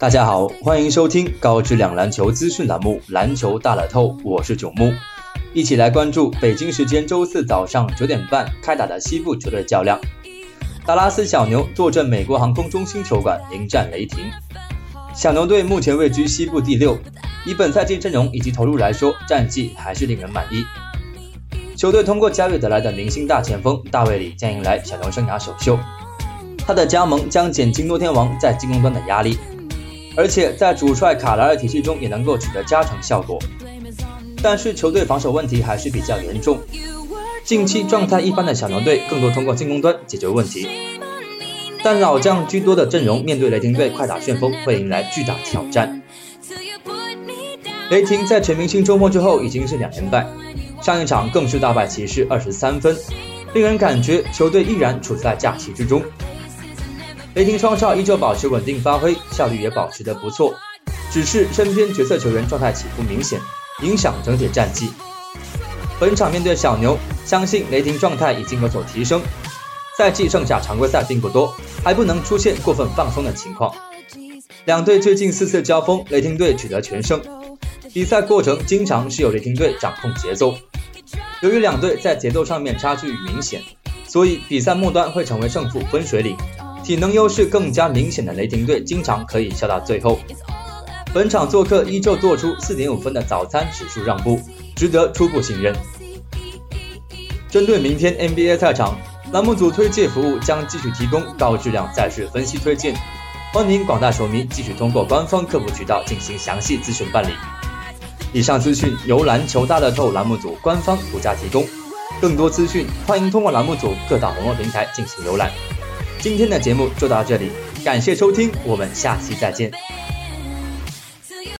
大家好，欢迎收听高质量篮球资讯栏目《篮球大乐透》，我是九木，一起来关注北京时间周四早上九点半开打的西部球队较量。达拉斯小牛坐镇美国航空中心球馆迎战雷霆。小牛队目前位居西部第六，以本赛季阵容以及投入来说，战绩还是令人满意。球队通过交易得来的明星大前锋大卫里将迎来小牛生涯首秀，他的加盟将减轻诺天王在进攻端的压力。而且在主帅卡莱尔体系中也能够取得加成效果，但是球队防守问题还是比较严重。近期状态一般的小牛队更多通过进攻端解决问题，但老将居多的阵容面对雷霆队快打旋风会迎来巨大挑战。雷霆在全明星周末之后已经是两连败，上一场更是大败骑士二十三分，令人感觉球队依然处在假期之中。雷霆双少依旧保持稳定发挥，效率也保持得不错，只是身边角色球员状态起伏明显，影响整体战绩。本场面对小牛，相信雷霆状态已经有所提升。赛季剩下常规赛并不多，还不能出现过分放松的情况。两队最近四次交锋，雷霆队取得全胜。比赛过程经常是由雷霆队掌控节奏。由于两队在节奏上面差距明显，所以比赛末端会成为胜负分水岭。体能优势更加明显的雷霆队，经常可以笑到最后。本场做客依旧做出四点五分的早餐指数让步，值得初步信任。针对明天 NBA 赛场，栏目组推介服务将继续提供高质量赛事分析推荐，欢迎广大球迷继续通过官方客服渠道进行详细咨询办理。以上资讯由篮球大乐透栏目组官方独家提供，更多资讯欢迎通过栏目组各大网络平台进行浏览。今天的节目就到这里，感谢收听，我们下期再见。